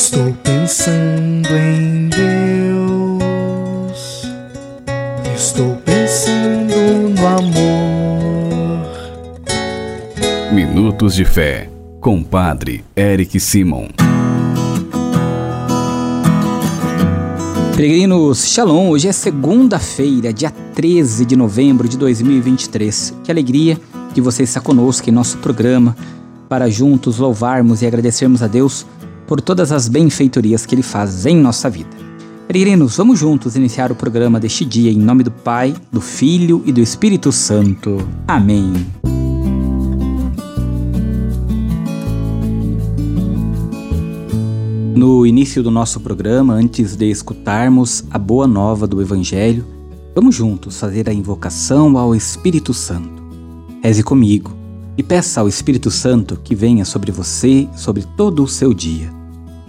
Estou pensando em Deus. Estou pensando no amor. Minutos de Fé, com Padre Eric Simon. Peregrinos, Shalom, hoje é segunda-feira, dia 13 de novembro de 2023. Que alegria que você está conosco em nosso programa para juntos louvarmos e agradecermos a Deus por todas as benfeitorias que Ele faz em nossa vida. Peregrinos, vamos juntos iniciar o programa deste dia em nome do Pai, do Filho e do Espírito Santo. Amém. No início do nosso programa, antes de escutarmos a boa nova do Evangelho, vamos juntos fazer a invocação ao Espírito Santo. Reze comigo e peça ao Espírito Santo que venha sobre você, sobre todo o seu dia.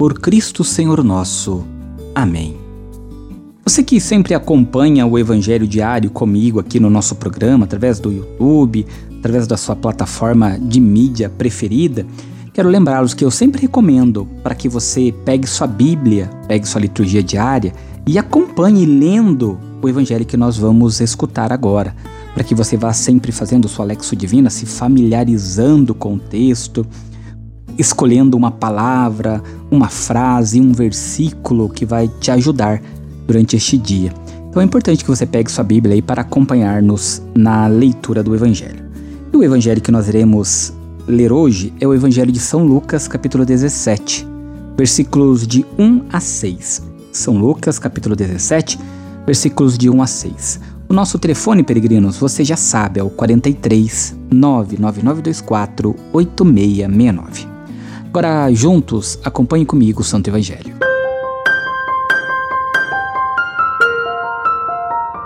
Por Cristo Senhor nosso. Amém. Você que sempre acompanha o Evangelho Diário comigo aqui no nosso programa, através do YouTube, através da sua plataforma de mídia preferida, Quero lembrá-los que eu sempre recomendo para que você pegue sua Bíblia, pegue sua liturgia diária e acompanhe lendo o evangelho que nós vamos escutar agora, para que você vá sempre fazendo sua lexo divina, se familiarizando com o texto, escolhendo uma palavra, uma frase, um versículo que vai te ajudar durante este dia. Então é importante que você pegue sua Bíblia aí para acompanhar-nos na leitura do evangelho. E o evangelho que nós iremos ler hoje é o Evangelho de São Lucas, capítulo 17, versículos de 1 a 6. São Lucas, capítulo 17, versículos de 1 a 6. O nosso telefone, peregrinos, você já sabe, é o 43 99924 8669. Agora, juntos, acompanhe comigo o Santo Evangelho.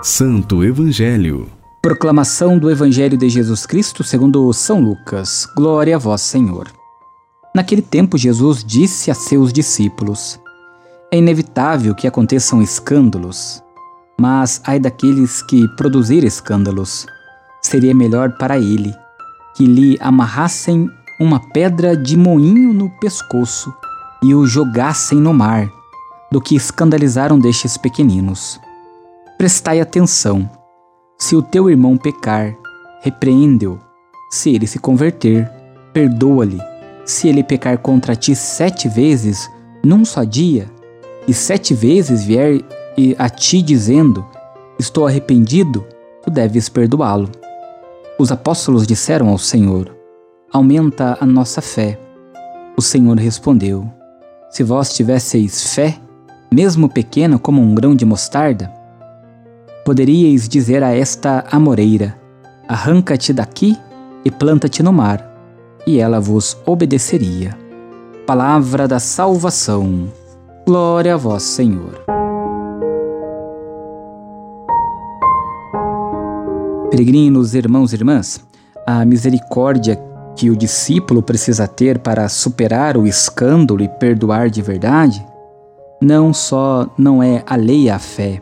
Santo Evangelho Proclamação do Evangelho de Jesus Cristo segundo São Lucas. Glória a vós, Senhor. Naquele tempo, Jesus disse a seus discípulos: É inevitável que aconteçam escândalos, mas ai daqueles que produzir escândalos. Seria melhor para ele que lhe amarrassem uma pedra de moinho no pescoço e o jogassem no mar, do que escandalizaram destes pequeninos. Prestai atenção se o teu irmão pecar, repreende-o. Se ele se converter, perdoa-lhe. Se ele pecar contra ti sete vezes num só dia, e sete vezes vier a ti dizendo: Estou arrependido, tu deves perdoá-lo. Os apóstolos disseram ao Senhor: Aumenta a nossa fé. O Senhor respondeu: Se vós tivesseis fé, mesmo pequena como um grão de mostarda, Poderíeis dizer a esta amoreira: Arranca-te daqui e planta-te no mar, e ela vos obedeceria. Palavra da salvação. Glória a vós, Senhor. Peregrinos, irmãos e irmãs, a misericórdia que o discípulo precisa ter para superar o escândalo e perdoar de verdade, não só não é alheia à fé,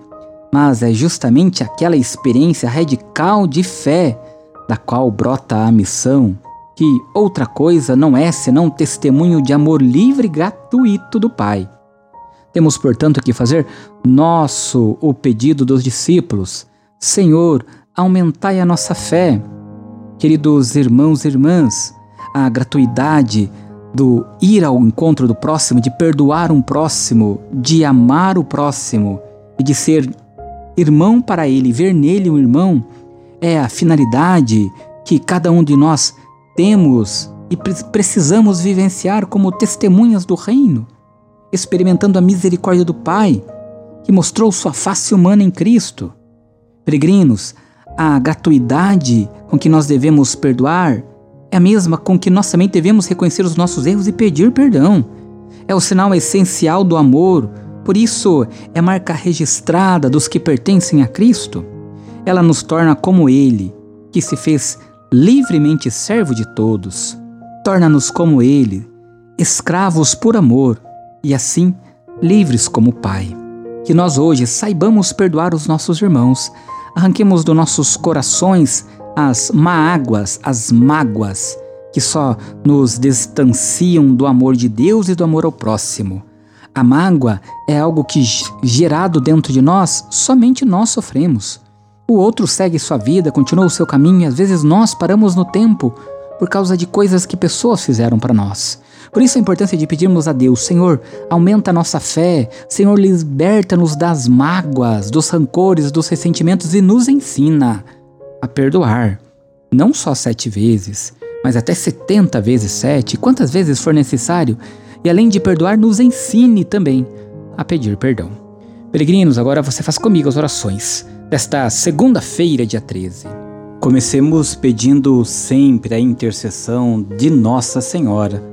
mas é justamente aquela experiência radical de fé da qual brota a missão, que outra coisa não é senão testemunho de amor livre e gratuito do Pai. Temos, portanto, que fazer nosso o pedido dos discípulos: Senhor, aumentai a nossa fé. Queridos irmãos e irmãs, a gratuidade do ir ao encontro do próximo, de perdoar um próximo, de amar o próximo e de ser irmão para ele, ver nele um irmão, é a finalidade que cada um de nós temos e precisamos vivenciar como testemunhas do reino, experimentando a misericórdia do Pai, que mostrou sua face humana em Cristo. Peregrinos, a gratuidade com que nós devemos perdoar é a mesma com que nós também devemos reconhecer os nossos erros e pedir perdão. é o sinal essencial do amor, por isso é marca registrada dos que pertencem a Cristo. Ela nos torna como Ele, que se fez livremente servo de todos. Torna-nos como Ele, escravos por amor e assim livres como Pai. Que nós hoje saibamos perdoar os nossos irmãos, arranquemos dos nossos corações as mágoas, as mágoas que só nos distanciam do amor de Deus e do amor ao próximo. A mágoa é algo que, gerado dentro de nós, somente nós sofremos. O outro segue sua vida, continua o seu caminho e às vezes nós paramos no tempo por causa de coisas que pessoas fizeram para nós. Por isso a importância de pedirmos a Deus, Senhor, aumenta a nossa fé, Senhor, liberta-nos das mágoas, dos rancores, dos ressentimentos e nos ensina a perdoar. Não só sete vezes, mas até setenta vezes sete, quantas vezes for necessário, e além de perdoar, nos ensine também a pedir perdão. Peregrinos, agora você faz comigo as orações desta segunda-feira, dia 13. Comecemos pedindo sempre a intercessão de Nossa Senhora,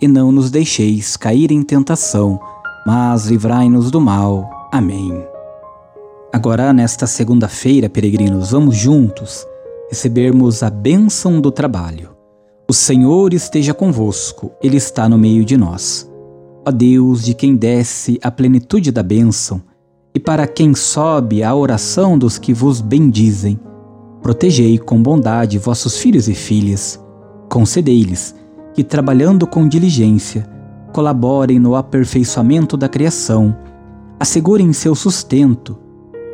E não nos deixeis cair em tentação, mas livrai-nos do mal. Amém. Agora, nesta segunda-feira, peregrinos, vamos juntos recebermos a bênção do trabalho. O Senhor esteja convosco, Ele está no meio de nós. Ó Deus, de quem desce a plenitude da bênção, e para quem sobe a oração dos que vos bendizem, protegei com bondade vossos filhos e filhas, concedei-lhes que, trabalhando com diligência, colaborem no aperfeiçoamento da criação, assegurem seu sustento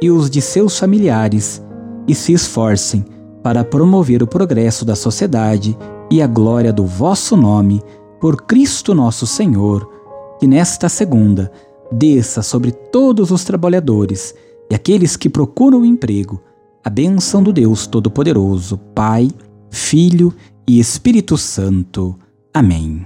e os de seus familiares e se esforcem para promover o progresso da sociedade e a glória do vosso nome, por Cristo nosso Senhor, que nesta segunda desça sobre todos os trabalhadores e aqueles que procuram o emprego a bênção do Deus Todo-Poderoso, Pai, Filho e Espírito Santo. Amém.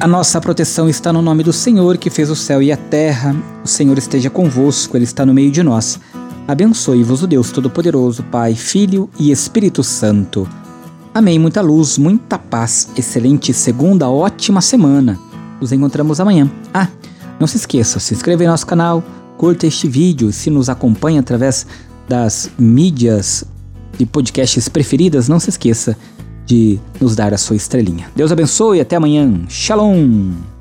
A nossa proteção está no nome do Senhor que fez o céu e a terra. O Senhor esteja convosco, Ele está no meio de nós. Abençoe-vos o Deus Todo-Poderoso, Pai, Filho e Espírito Santo. Amém. Muita luz, muita paz. Excelente segunda, ótima semana. Nos encontramos amanhã. Ah, não se esqueça, se inscreva em nosso canal, curta este vídeo se nos acompanha através das mídias de podcasts preferidas, não se esqueça de nos dar a sua estrelinha. Deus abençoe e até amanhã. Shalom!